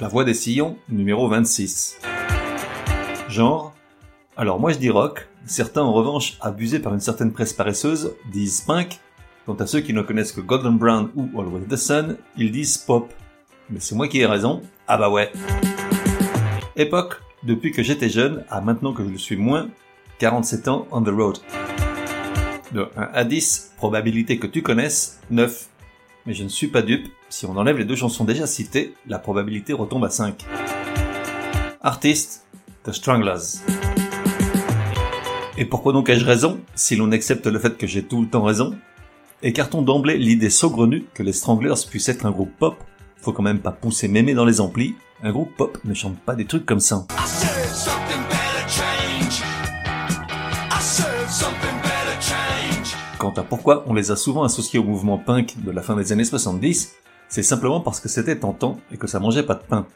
La voix des sillons, numéro 26. Genre Alors moi je dis rock, certains en revanche, abusés par une certaine presse paresseuse, disent punk, quant à ceux qui ne connaissent que Golden Brown ou Always the Sun, ils disent pop. Mais c'est moi qui ai raison, ah bah ouais. Époque, depuis que j'étais jeune à maintenant que je le suis moins, 47 ans on the road. De 1 à 10, probabilité que tu connaisses, 9. Mais je ne suis pas dupe, si on enlève les deux chansons déjà citées, la probabilité retombe à 5. Artiste, The Stranglers. Et pourquoi donc ai-je raison, si l'on accepte le fait que j'ai tout le temps raison? Écartons d'emblée l'idée saugrenue que les Stranglers puissent être un groupe pop, faut quand même pas pousser mémé dans les amplis, un groupe pop ne chante pas des trucs comme ça. Quant à pourquoi on les a souvent associés au mouvement punk de la fin des années 70, c'est simplement parce que c'était tentant et que ça mangeait pas de pain.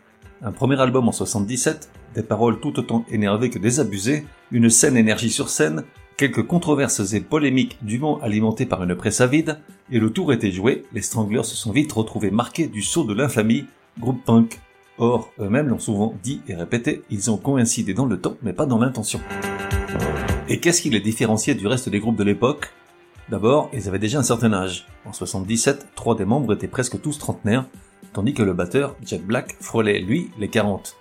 Un premier album en 77, des paroles tout autant énervées que désabusées, une saine énergie sur scène, quelques controverses et polémiques dûment alimentées par une presse avide, et le tour était joué, les Stranglers se sont vite retrouvés marqués du sceau de l'infamie, groupe punk. Or, eux-mêmes l'ont souvent dit et répété, ils ont coïncidé dans le temps mais pas dans l'intention. Et qu'est-ce qui les différenciait du reste des groupes de l'époque? D'abord, ils avaient déjà un certain âge. En 77, trois des membres étaient presque tous trentenaires, tandis que le batteur, Jack Black, frôlait, lui, les 40.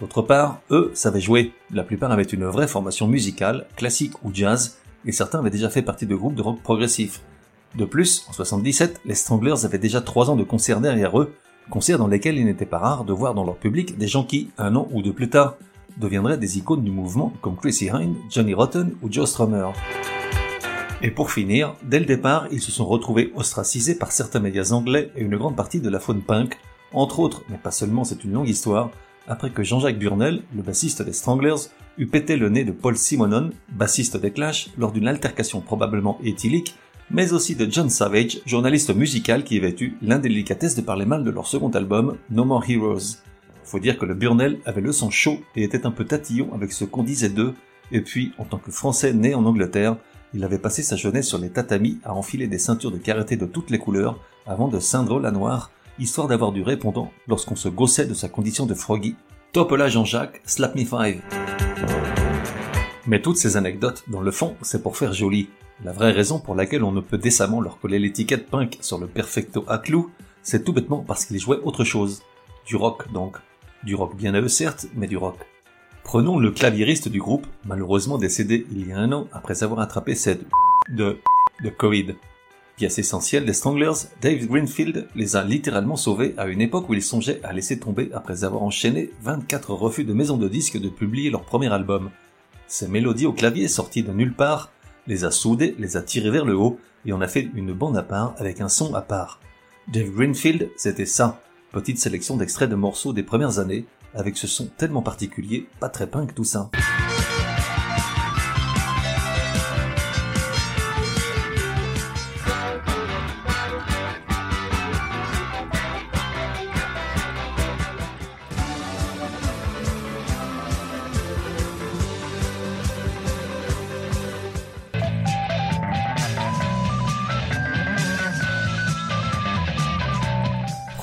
D'autre part, eux savaient jouer. La plupart avaient une vraie formation musicale, classique ou jazz, et certains avaient déjà fait partie de groupes de rock progressif. De plus, en 77, les Stranglers avaient déjà trois ans de concerts derrière eux, concerts dans lesquels il n'était pas rare de voir dans leur public des gens qui, un an ou deux plus tard, deviendraient des icônes du mouvement comme Chrissy Hine, Johnny Rotten ou Joe Strummer. Et pour finir, dès le départ, ils se sont retrouvés ostracisés par certains médias anglais et une grande partie de la faune punk, entre autres, mais pas seulement, c'est une longue histoire, après que Jean-Jacques Burnel, le bassiste des Stranglers, eut pété le nez de Paul Simonon, bassiste des Clash, lors d'une altercation probablement éthylique, mais aussi de John Savage, journaliste musical qui avait eu l'indélicatesse de parler mal de leur second album, No More Heroes. Faut dire que le Burnel avait le sang chaud et était un peu tatillon avec ce qu'on disait d'eux, et puis, en tant que Français né en Angleterre, il avait passé sa jeunesse sur les tatamis à enfiler des ceintures de karaté de toutes les couleurs avant de ceindre la noire, histoire d'avoir du répondant lorsqu'on se gossait de sa condition de froggy. Top là Jean-Jacques, slap me five. Mais toutes ces anecdotes, dans le fond, c'est pour faire joli. La vraie raison pour laquelle on ne peut décemment leur coller l'étiquette punk sur le perfecto à clou, c'est tout bêtement parce qu'ils jouaient autre chose. Du rock donc. Du rock bien à eux certes, mais du rock. Prenons le claviériste du groupe, malheureusement décédé il y a un an après avoir attrapé cette de, de Covid. Pièce essentielle des Stranglers, Dave Greenfield les a littéralement sauvés à une époque où ils songeaient à laisser tomber après avoir enchaîné 24 refus de maisons de disques de publier leur premier album. Ces mélodies au clavier sorties de nulle part les a soudés, les a tirés vers le haut et on a fait une bande à part avec un son à part. Dave Greenfield, c'était ça. Petite sélection d'extraits de morceaux des premières années, avec ce son tellement particulier, pas très punk tout ça.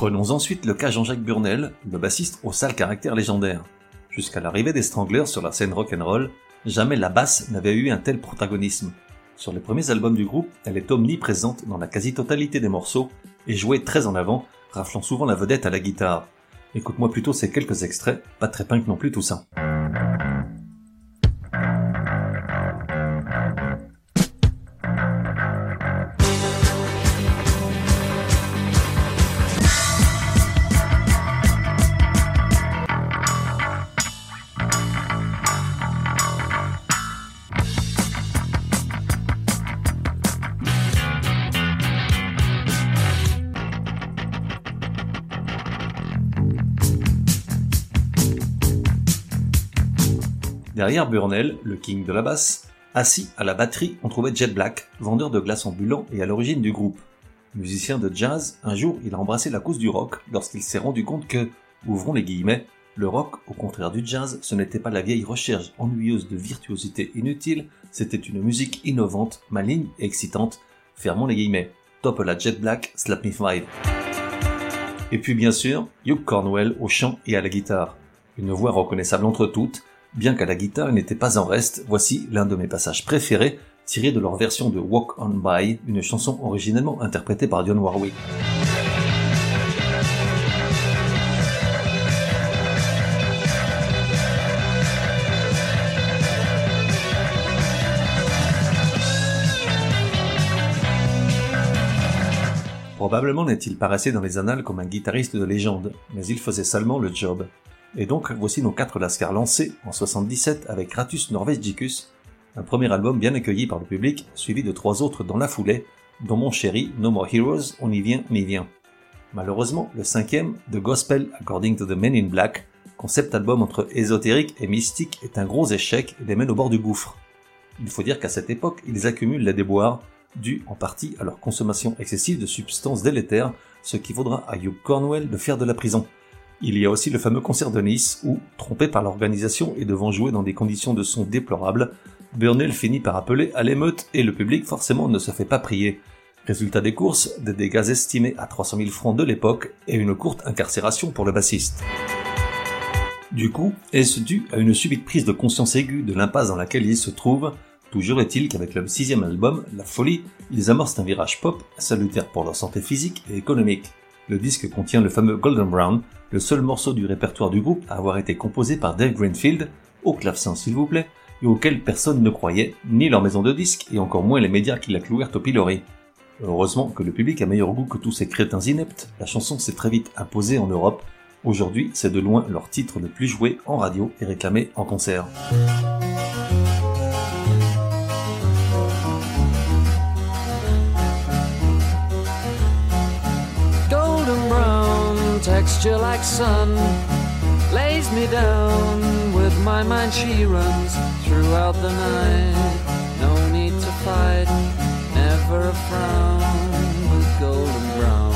Prenons ensuite le cas Jean-Jacques Burnel, le bassiste au sale caractère légendaire. Jusqu'à l'arrivée des Stranglers sur la scène rock'n'roll, jamais la basse n'avait eu un tel protagonisme. Sur les premiers albums du groupe, elle est omniprésente dans la quasi-totalité des morceaux et jouée très en avant, raflant souvent la vedette à la guitare. Écoute-moi plutôt ces quelques extraits, pas très punk non plus tout ça. Derrière Burnell, le king de la basse, assis à la batterie, on trouvait Jet Black, vendeur de glace ambulant et à l'origine du groupe. Musicien de jazz, un jour il a embrassé la cause du rock lorsqu'il s'est rendu compte que, ouvrons les guillemets, le rock, au contraire du jazz, ce n'était pas la vieille recherche ennuyeuse de virtuosité inutile, c'était une musique innovante, maligne et excitante. Fermons les guillemets. Top la Jet Black, Slap Me Five. Et puis bien sûr, Hugh Cornwell au chant et à la guitare. Une voix reconnaissable entre toutes, bien qu'à la guitare il n'était pas en reste, voici l'un de mes passages préférés, tiré de leur version de Walk On By, une chanson originellement interprétée par Dionne Warwick. Probablement n'est-il pas resté dans les annales comme un guitariste de légende, mais il faisait seulement le job. Et donc, voici nos quatre lascars lancés en 77 avec Ratus Norvegicus, un premier album bien accueilli par le public, suivi de trois autres dans la foulée, dont Mon Chéri, No More Heroes, On y vient, on y vient. Malheureusement, le cinquième, The Gospel According to the Men in Black, concept album entre ésotérique et mystique, est un gros échec et les mène au bord du gouffre. Il faut dire qu'à cette époque, ils accumulent les déboires, dû en partie à leur consommation excessive de substances délétères, ce qui vaudra à Hugh Cornwell de faire de la prison. Il y a aussi le fameux concert de Nice où, trompé par l'organisation et devant jouer dans des conditions de son déplorables, Burnell finit par appeler à l'émeute et le public forcément ne se fait pas prier. Résultat des courses, des dégâts estimés à 300 000 francs de l'époque et une courte incarcération pour le bassiste. Du coup, est-ce dû à une subite prise de conscience aiguë de l'impasse dans laquelle il se trouve? Toujours est-il qu'avec leur sixième album, La Folie, ils amorcent un virage pop salutaire pour leur santé physique et économique. Le disque contient le fameux Golden Brown, le seul morceau du répertoire du groupe à avoir été composé par Dave Greenfield, au clavecin s'il vous plaît, et auquel personne ne croyait, ni leur maison de disques, et encore moins les médias qui la clouèrent au pilori. Heureusement que le public a meilleur goût que tous ces crétins ineptes, la chanson s'est très vite imposée en Europe. Aujourd'hui, c'est de loin leur titre le plus joué en radio et réclamé en concert. Texture like sun lays me down with my mind. She runs throughout the night. No need to fight never a frown with golden brown.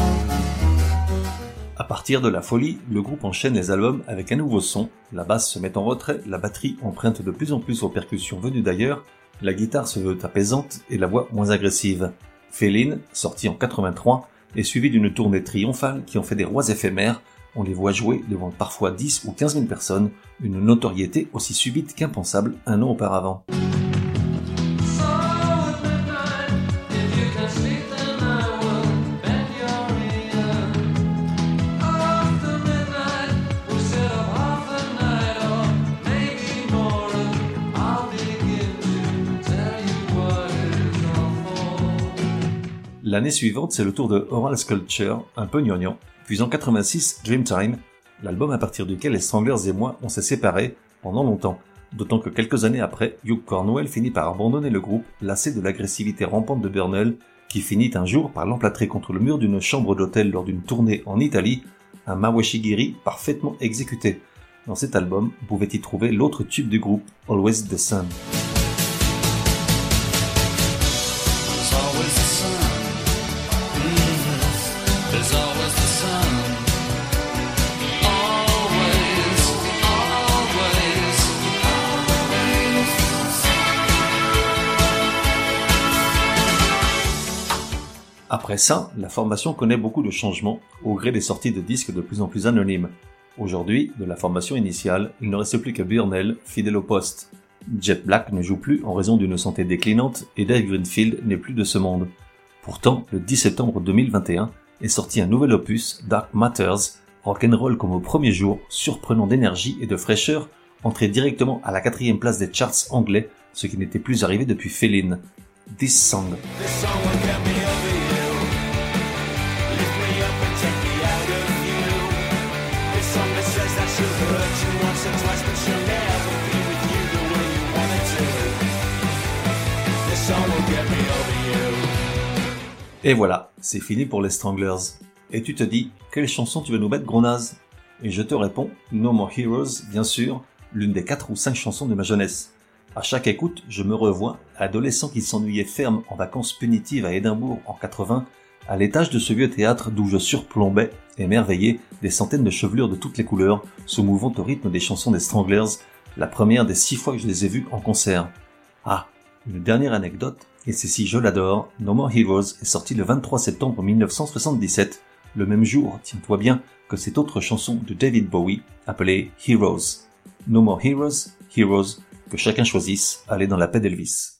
À partir de la folie, le groupe enchaîne les albums avec un nouveau son, la basse se met en retrait, la batterie emprunte de plus en plus aux percussions venues d'ailleurs, la guitare se veut apaisante et la voix moins agressive. Féline, sorti en 83, est suivi d'une tournée triomphale qui en fait des rois éphémères. On les voit jouer devant parfois 10 ou 15 000 personnes, une notoriété aussi subite qu'impensable un an auparavant. L'année suivante, c'est le tour de Oral Sculpture, un peu gnognon, puis en 86, Dreamtime, l'album à partir duquel les Stranglers et moi on s'est séparés pendant longtemps, d'autant que quelques années après, Hugh Cornwell finit par abandonner le groupe, lassé de l'agressivité rampante de Burnell, qui finit un jour par l'emplâtrer contre le mur d'une chambre d'hôtel lors d'une tournée en Italie, un Mawashigiri parfaitement exécuté. Dans cet album, vous pouvez y trouver l'autre tube du groupe, Always the Sun. Après ça, la formation connaît beaucoup de changements au gré des sorties de disques de plus en plus anonymes. Aujourd'hui, de la formation initiale, il ne reste plus que Burnell, fidèle au poste. Jet Black ne joue plus en raison d'une santé déclinante et Dave Greenfield n'est plus de ce monde. Pourtant, le 10 septembre 2021 est sorti un nouvel opus, Dark Matters, rock'n'roll comme au premier jour, surprenant d'énergie et de fraîcheur, entré directement à la quatrième place des charts anglais, ce qui n'était plus arrivé depuis Féline. This song. Et voilà, c'est fini pour les Stranglers. Et tu te dis, quelle chanson tu veux nous mettre, gros naze? Et je te réponds, No More Heroes, bien sûr, l'une des quatre ou cinq chansons de ma jeunesse. À chaque écoute, je me revois, adolescent qui s'ennuyait ferme en vacances punitives à Édimbourg en 80, à l'étage de ce vieux théâtre d'où je surplombais, émerveillé, des centaines de chevelures de toutes les couleurs, se mouvant au rythme des chansons des Stranglers, la première des six fois que je les ai vus en concert. Ah, une dernière anecdote, et c'est si je l'adore, No More Heroes est sorti le 23 septembre 1977, le même jour, tiens-toi bien, que cette autre chanson de David Bowie, appelée Heroes. No More Heroes, Heroes, que chacun choisisse, allez dans la paix d'Elvis.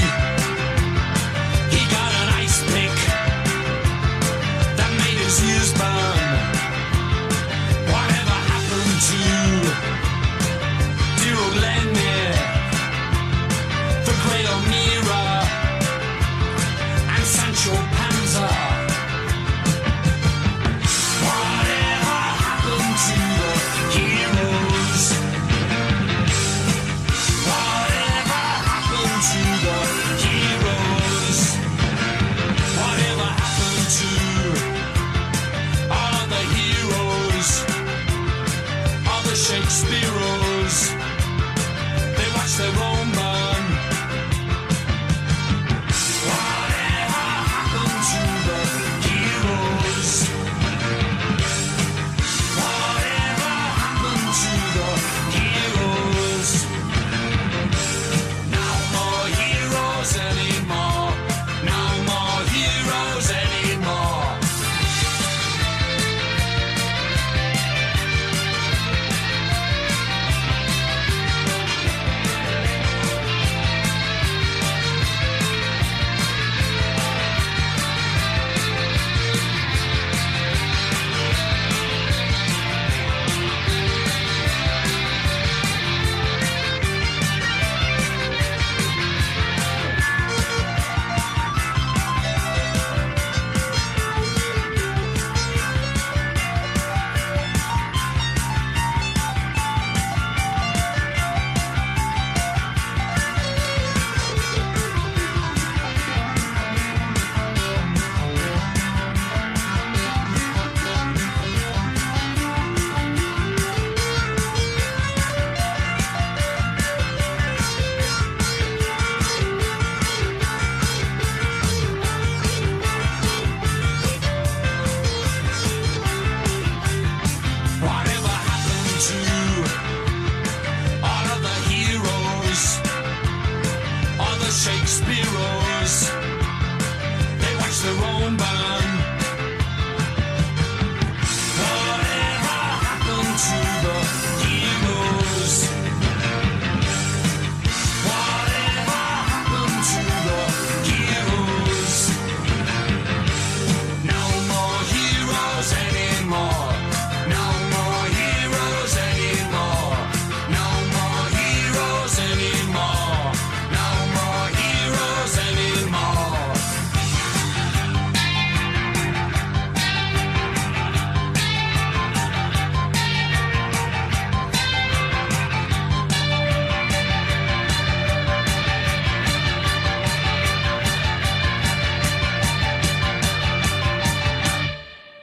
They watch their own